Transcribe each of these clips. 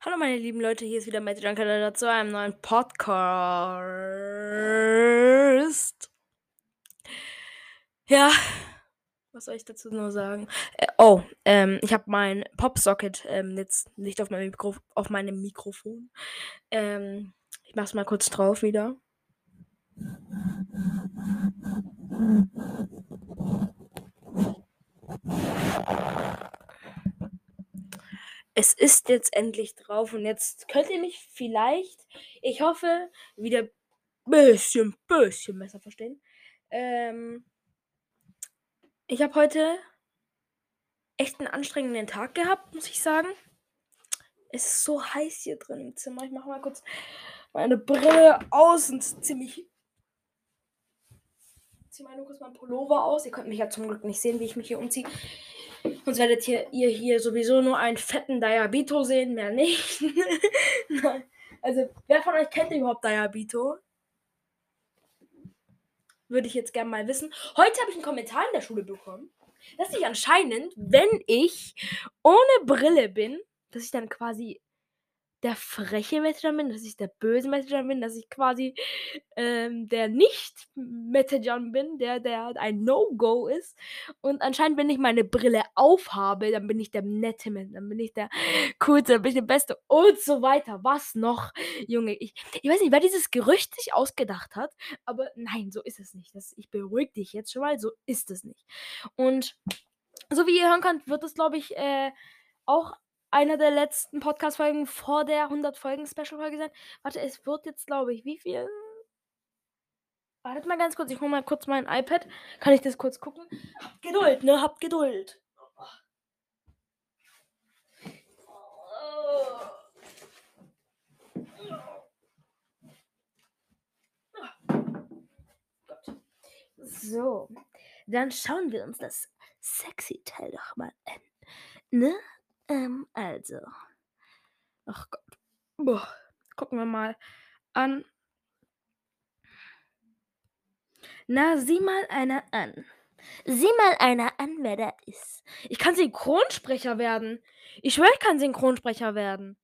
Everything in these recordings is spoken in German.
Hallo meine lieben Leute, hier ist wieder Matthew Junker zu einem neuen Podcast. Ja, was soll ich dazu nur sagen? Äh, oh, ähm, ich habe mein Popsocket ähm, jetzt nicht auf, mein Mikro auf meinem Mikrofon. Ähm, ich mach's mal kurz drauf wieder. Es ist jetzt endlich drauf und jetzt könnt ihr mich vielleicht, ich hoffe, wieder ein bisschen, bisschen besser verstehen. Ähm, ich habe heute echt einen anstrengenden Tag gehabt, muss ich sagen. Es ist so heiß hier drin im Zimmer. Ich mache mal kurz meine Brille aus und ziemlich. Ziehe mal nur kurz mein Pullover aus. Ihr könnt mich ja zum Glück nicht sehen, wie ich mich hier umziehe. Sonst werdet ihr, ihr hier sowieso nur einen fetten Diabito sehen, mehr nicht. also, wer von euch kennt überhaupt Diabito? Würde ich jetzt gerne mal wissen. Heute habe ich einen Kommentar in der Schule bekommen, dass ich anscheinend, wenn ich ohne Brille bin, dass ich dann quasi der freche Metajan bin, dass ich der böse Metajan bin, dass ich quasi ähm, der nicht Metajan bin, der, der ein No-Go ist. Und anscheinend, wenn ich meine Brille aufhabe, dann bin ich der nette Mensch, dann bin ich der coolste, dann bin ich der Beste und so weiter. Was noch, Junge? Ich, ich weiß nicht, wer dieses Gerücht sich ausgedacht hat, aber nein, so ist es nicht. Das, ich beruhige dich jetzt schon mal, so ist es nicht. Und so wie ihr hören könnt, wird es, glaube ich, äh, auch einer der letzten Podcast-Folgen vor der 100-Folgen-Special-Folge sein. Warte, es wird jetzt, glaube ich, wie viel? Wartet mal ganz kurz, ich hole mal kurz mein iPad. Kann ich das kurz gucken? Habt Geduld, ne? Habt Geduld. So, dann schauen wir uns das sexy Teil doch mal an. Ne? Ähm, also. Ach Gott. Boah. Gucken wir mal an. Na, sieh mal einer an. Sieh mal einer an, wer da ist. Ich kann Synchronsprecher werden. Ich schwöre, ich kann Synchronsprecher werden.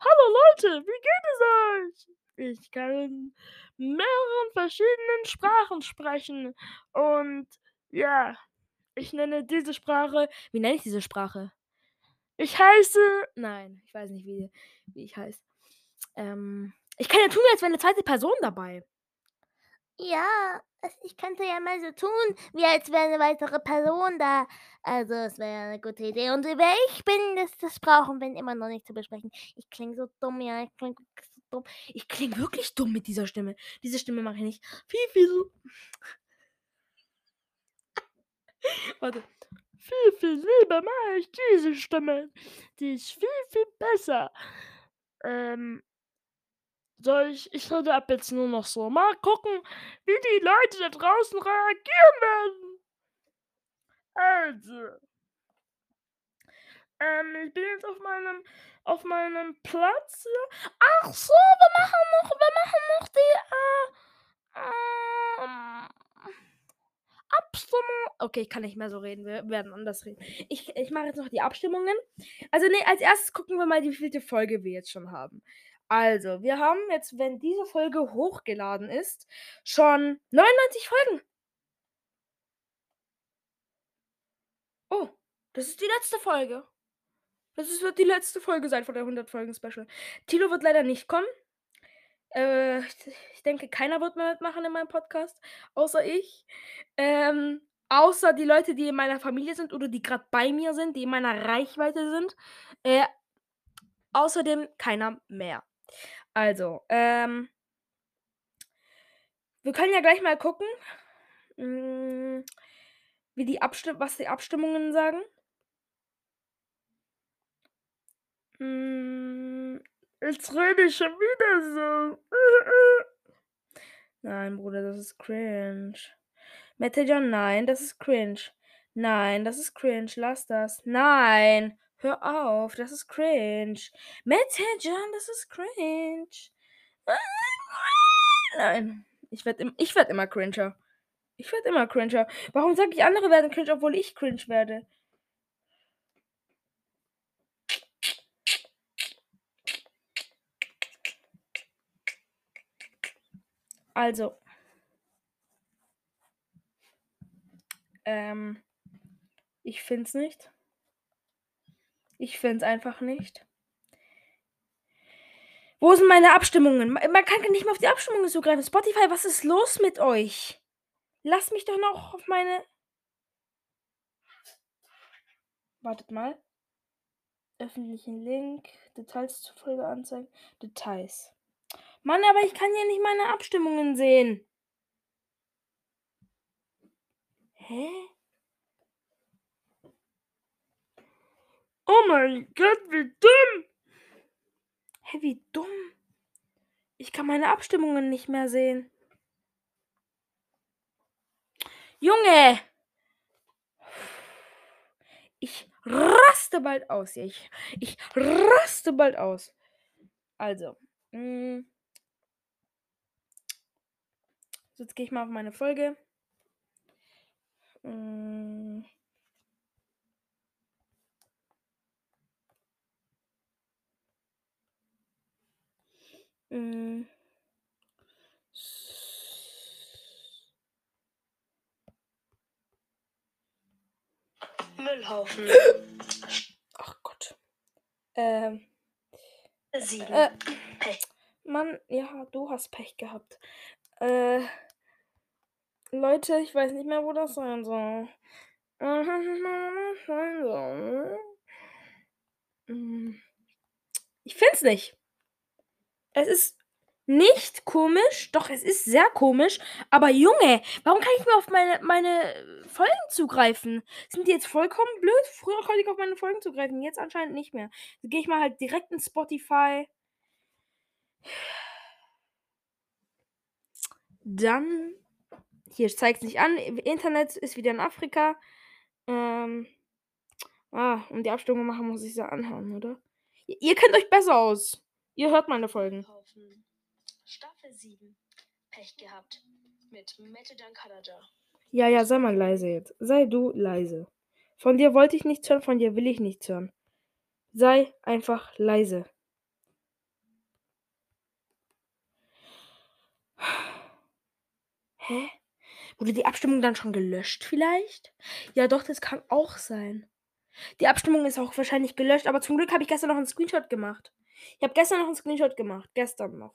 Hallo Leute, wie geht es euch? Ich kann in mehreren verschiedenen Sprachen sprechen. Und ja, ich nenne diese Sprache. Wie nenne ich diese Sprache? Ich heiße. Nein, ich weiß nicht, wie, wie ich heiße. Ähm, ich kann ja tun, als wäre eine zweite Person dabei. Ja, ich könnte ja mal so tun, wie als wäre eine weitere Person da. Also, es wäre eine gute Idee. Und wer ich bin, das, das brauchen wir immer noch nicht zu besprechen. Ich klinge so dumm, ja, ich klinge so dumm. Ich klinge wirklich dumm mit dieser Stimme. Diese Stimme mache ich nicht. Viel, viel. Warte viel, viel lieber mache ich diese Stimme. Die ist viel, viel besser. Ähm, soll ich, ich rede ab jetzt nur noch so. Mal gucken, wie die Leute da draußen reagieren werden. Also. Ähm, ich bin jetzt auf meinem, auf meinem Platz. Ach so, wir machen noch, wir machen noch die, äh, ähm, Abstimmung. Okay, ich kann nicht mehr so reden. Wir werden anders reden. Ich, ich mache jetzt noch die Abstimmungen. Also, nee, als erstes gucken wir mal, wie viele Folge wir jetzt schon haben. Also, wir haben jetzt, wenn diese Folge hochgeladen ist, schon 99 Folgen. Oh, das ist die letzte Folge. Das wird die letzte Folge sein von der 100-Folgen-Special. Tilo wird leider nicht kommen. Äh, ich denke, keiner wird mehr mitmachen in meinem Podcast, außer ich. Ähm, außer die Leute, die in meiner Familie sind oder die gerade bei mir sind, die in meiner Reichweite sind. Äh, außerdem keiner mehr. Also, ähm, wir können ja gleich mal gucken, mh, hm, wie die Abstimm was die Abstimmungen sagen. Mh, hm, Jetzt rede ich schon wieder so. Nein, Bruder, das ist cringe. Metajon, nein, das ist cringe. Nein, das ist cringe. Lass das. Nein. Hör auf, das ist cringe. Metajon, das ist cringe. Nein. Ich werde ich werd immer cringer. Ich werde immer cringer. Warum sage ich, andere werden cringe, obwohl ich cringe werde? Also. Ähm. Ich find's nicht. Ich find's einfach nicht. Wo sind meine Abstimmungen? Man kann nicht mehr auf die Abstimmungen zugreifen. Spotify, was ist los mit euch? Lasst mich doch noch auf meine. Wartet mal. Öffentlichen Link. Details zur Folge anzeigen. Details. Mann, aber ich kann hier nicht meine Abstimmungen sehen. Hä? Oh mein Gott, wie dumm! Hä, wie dumm? Ich kann meine Abstimmungen nicht mehr sehen. Junge! Ich raste bald aus. Ich, ich raste bald aus. Also. Mh. Mm. Jetzt gehe ich mal auf meine Folge. Mh. Mm. mh. Müllhaufen. Ach Gott. Ähm. Sieben. Äh. Mann, ja, du hast Pech gehabt. Äh. Leute, ich weiß nicht mehr, wo das sein soll. Ich find's nicht. Es ist nicht komisch, doch es ist sehr komisch. Aber Junge, warum kann ich mir auf meine, meine Folgen zugreifen? Sind die jetzt vollkommen blöd? Früher konnte ich auf meine Folgen zugreifen, jetzt anscheinend nicht mehr. Dann gehe ich mal halt direkt in Spotify. Dann, hier zeigt es nicht an, Internet ist wieder in Afrika. Ähm, ah, um die Abstimmung machen, muss ich sie anhören, oder? Ihr kennt euch besser aus. Ihr hört meine Folgen. Staffel 7. Pech gehabt. Mit Mette Dankadada. Ja, ja, sei mal leise jetzt. Sei du leise. Von dir wollte ich nichts hören, von dir will ich nichts hören. Sei einfach leise. Hä? Wurde die Abstimmung dann schon gelöscht vielleicht? Ja, doch, das kann auch sein. Die Abstimmung ist auch wahrscheinlich gelöscht, aber zum Glück habe ich gestern noch einen Screenshot gemacht. Ich habe gestern noch einen Screenshot gemacht. Gestern noch.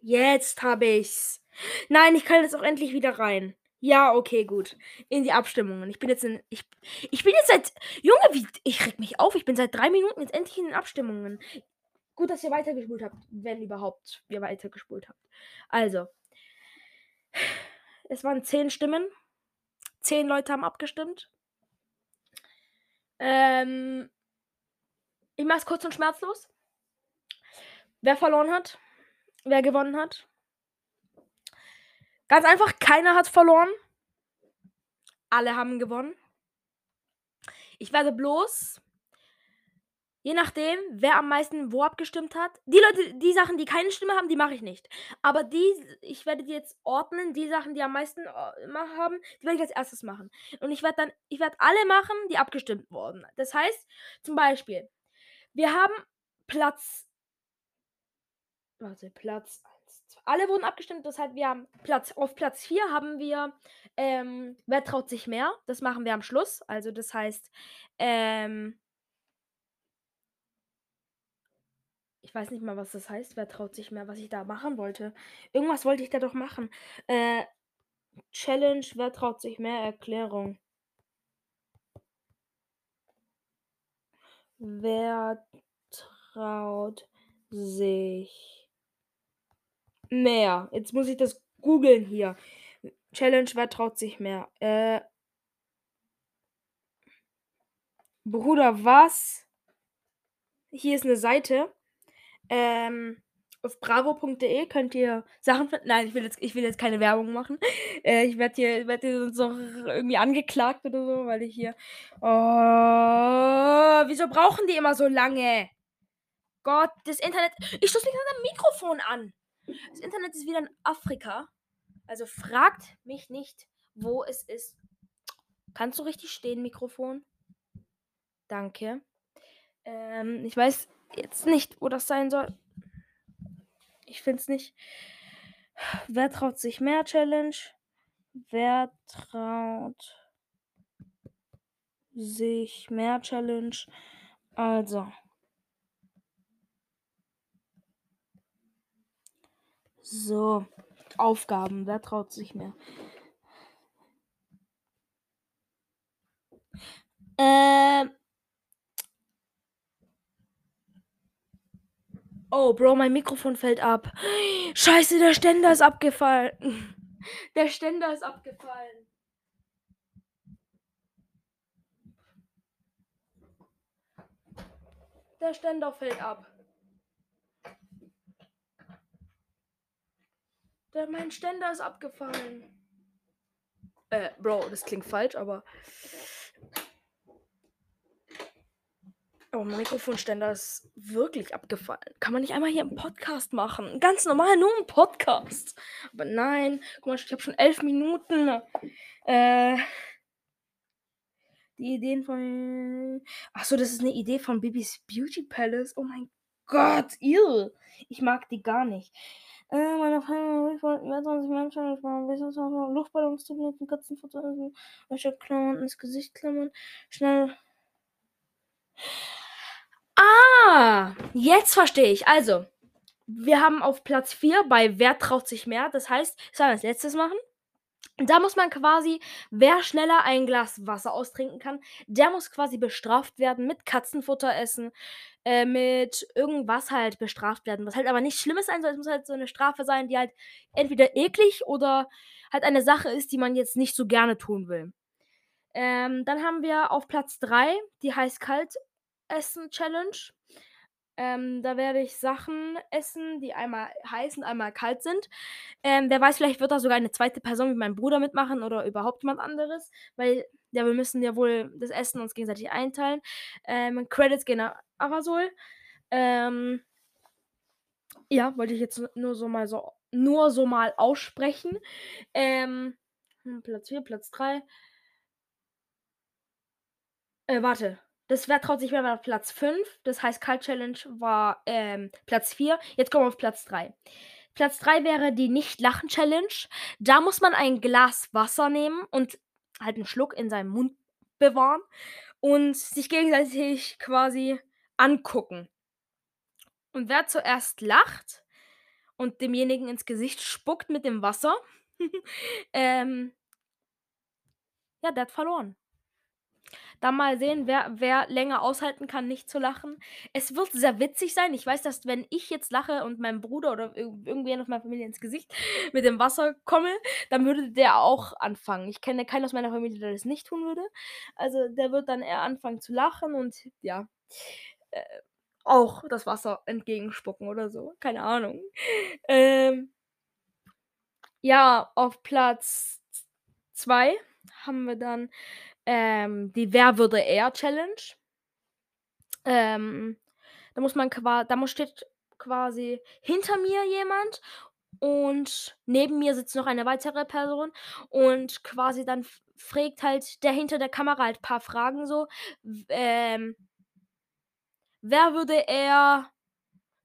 Jetzt habe ich's. Nein, ich kann jetzt auch endlich wieder rein. Ja, okay, gut. In die Abstimmungen. Ich bin jetzt in. Ich, ich bin jetzt seit. Junge, wie. Ich reg mich auf. Ich bin seit drei Minuten jetzt endlich in den Abstimmungen. Gut, dass ihr weitergespult habt. Wenn überhaupt ihr weitergespult habt. Also. Es waren zehn Stimmen. Zehn Leute haben abgestimmt. Ähm. Ich mach's kurz und schmerzlos. Wer verloren hat? wer gewonnen hat. Ganz einfach, keiner hat verloren. Alle haben gewonnen. Ich werde bloß, je nachdem, wer am meisten wo abgestimmt hat, die Leute, die Sachen, die keine Stimme haben, die mache ich nicht. Aber die, ich werde die jetzt ordnen, die Sachen, die am meisten äh, haben, die werde ich als erstes machen. Und ich werde dann, ich werde alle machen, die abgestimmt wurden. Das heißt, zum Beispiel, wir haben Platz Warte, Platz 1. 2. Alle wurden abgestimmt, das heißt, wir haben Platz. Auf Platz 4 haben wir ähm, Wer traut sich mehr? Das machen wir am Schluss. Also das heißt, ähm, weiß nicht mal, was das heißt. Wer traut sich mehr, was ich da machen wollte. Irgendwas wollte ich da doch machen. Äh, Challenge, wer traut sich mehr? Erklärung. Wer traut sich mehr. Jetzt muss ich das googeln hier. Challenge, wer traut sich mehr? Äh, Bruder, was? Hier ist eine Seite. Ähm, auf bravo.de könnt ihr Sachen finden. Nein, ich will jetzt, ich will jetzt keine Werbung machen. Äh, ich werde hier, werd hier sonst noch irgendwie angeklagt oder so, weil ich hier. Oh, wieso brauchen die immer so lange? Gott, das Internet. Ich stoße mich an dem Mikrofon an. Das Internet ist wieder in Afrika. Also fragt mich nicht, wo es ist. Kannst du richtig stehen, Mikrofon? Danke. Ähm, ich weiß jetzt nicht, wo das sein soll. Ich finde es nicht. Wer traut sich mehr Challenge? Wer traut sich mehr Challenge? Also. So. Aufgaben. Wer traut sich mehr? Ähm. Oh, Bro, mein Mikrofon fällt ab. Scheiße, der Ständer ist abgefallen. Der Ständer ist abgefallen. Der Ständer fällt ab. Der, mein Ständer ist abgefallen. Äh, Bro, das klingt falsch, aber. Oh, mein Mikrofonständer ist wirklich abgefallen. Kann man nicht einmal hier einen Podcast machen? Ganz normal, nur ein Podcast. Aber nein, guck mal, ich habe schon elf Minuten. Äh. Die Ideen von. Achso, das ist eine Idee von Bibis Beauty Palace. Oh mein Gott, ihr. Ich mag die gar nicht. Äh, meine Freundin wollten mehr 20 Menschen, ich war ein Luftballons zu benutzen, Katzenfutter, Wäsche klammern, ins Gesicht klammern, schnell. Ah, jetzt verstehe ich. Also, wir haben auf Platz 4 bei Wer traut sich mehr. Das heißt, das sollen wir als letztes machen. Da muss man quasi, wer schneller ein Glas Wasser austrinken kann, der muss quasi bestraft werden mit Katzenfutter essen, äh, mit irgendwas halt bestraft werden. Was halt aber nicht Schlimmes sein soll. Es muss halt so eine Strafe sein, die halt entweder eklig oder halt eine Sache ist, die man jetzt nicht so gerne tun will. Ähm, dann haben wir auf Platz 3 die heiß-kalt Essen Challenge. Ähm, da werde ich Sachen essen, die einmal heiß und einmal kalt sind. Ähm, wer weiß, vielleicht wird da sogar eine zweite Person wie mein Bruder mitmachen oder überhaupt jemand anderes, weil ja, wir müssen ja wohl das Essen uns gegenseitig einteilen. Ähm, Credits gehen nach Arasol. Ähm, ja, wollte ich jetzt nur so mal so nur so mal aussprechen. Ähm, hm, Platz 4, Platz 3. Äh, warte. Das Wer traut sich mehr war Platz 5. Das heißt, Kalt Challenge war ähm, Platz 4. Jetzt kommen wir auf Platz 3. Platz 3 wäre die Nicht-Lachen-Challenge. Da muss man ein Glas Wasser nehmen und halt einen Schluck in seinem Mund bewahren und sich gegenseitig quasi angucken. Und wer zuerst lacht und demjenigen ins Gesicht spuckt mit dem Wasser, ähm, ja, der hat verloren. Dann mal sehen, wer, wer länger aushalten kann, nicht zu lachen. Es wird sehr witzig sein. Ich weiß, dass wenn ich jetzt lache und meinem Bruder oder irgendwer aus meiner Familie ins Gesicht mit dem Wasser komme, dann würde der auch anfangen. Ich kenne keinen aus meiner Familie, der das nicht tun würde. Also der wird dann eher anfangen zu lachen und ja. Äh, auch das Wasser entgegenspucken oder so. Keine Ahnung. Ähm, ja, auf Platz 2 haben wir dann ähm, die Wer würde er Challenge. Ähm, da muss man quasi, da muss steht quasi hinter mir jemand und neben mir sitzt noch eine weitere Person und quasi dann fragt halt der hinter der Kamera halt ein paar Fragen so. Ähm, wer würde er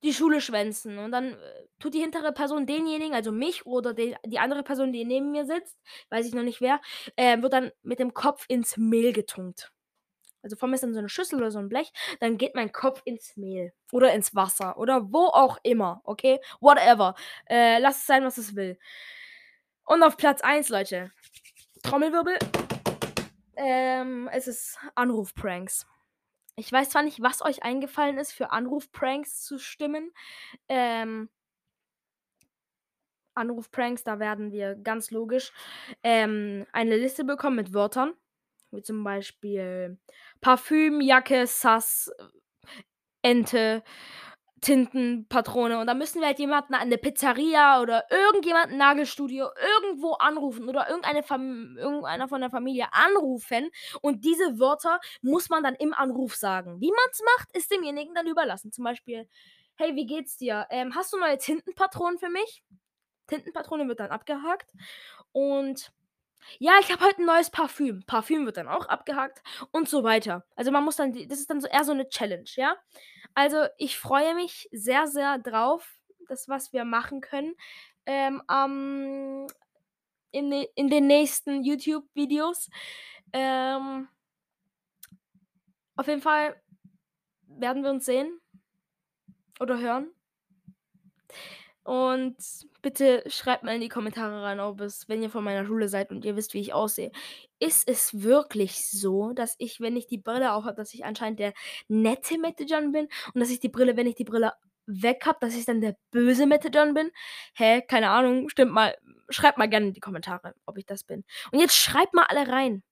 die Schule schwänzen? Und dann äh, tut die hintere Person denjenigen, also mich oder die, die andere Person, die neben mir sitzt, weiß ich noch nicht wer, äh, wird dann mit dem Kopf ins Mehl getunkt. Also vor mir ist dann so eine Schüssel oder so ein Blech, dann geht mein Kopf ins Mehl oder ins Wasser oder wo auch immer, okay? Whatever. Äh, lass es sein, was es will. Und auf Platz 1, Leute. Trommelwirbel. Ähm, es ist Anrufpranks. Ich weiß zwar nicht, was euch eingefallen ist, für Anrufpranks zu stimmen. Ähm, Anrufpranks, da werden wir ganz logisch ähm, eine Liste bekommen mit Wörtern. Wie zum Beispiel Parfüm, Jacke, Sass, Ente, Tintenpatrone. Und da müssen wir halt jemanden an der Pizzeria oder irgendjemanden Nagelstudio irgendwo anrufen oder irgendeine Fam irgendeiner von der Familie anrufen. Und diese Wörter muss man dann im Anruf sagen. Wie man es macht, ist demjenigen dann überlassen. Zum Beispiel, hey, wie geht's dir? Ähm, hast du neue Tintenpatronen für mich? Tintenpatrone wird dann abgehakt. Und ja, ich habe heute ein neues Parfüm. Parfüm wird dann auch abgehakt und so weiter. Also man muss dann, das ist dann so eher so eine Challenge, ja. Also ich freue mich sehr, sehr drauf, das, was wir machen können. ähm, am in, de, in den nächsten YouTube-Videos. Ähm, auf jeden Fall werden wir uns sehen oder hören. Und bitte schreibt mal in die Kommentare rein, ob es, wenn ihr von meiner Schule seid und ihr wisst, wie ich aussehe, ist es wirklich so, dass ich, wenn ich die Brille aufhabe, dass ich anscheinend der nette Mette John bin und dass ich die Brille, wenn ich die Brille weg habe, dass ich dann der böse Mette John bin? Hä? Keine Ahnung. Stimmt mal. Schreibt mal gerne in die Kommentare, ob ich das bin. Und jetzt schreibt mal alle rein.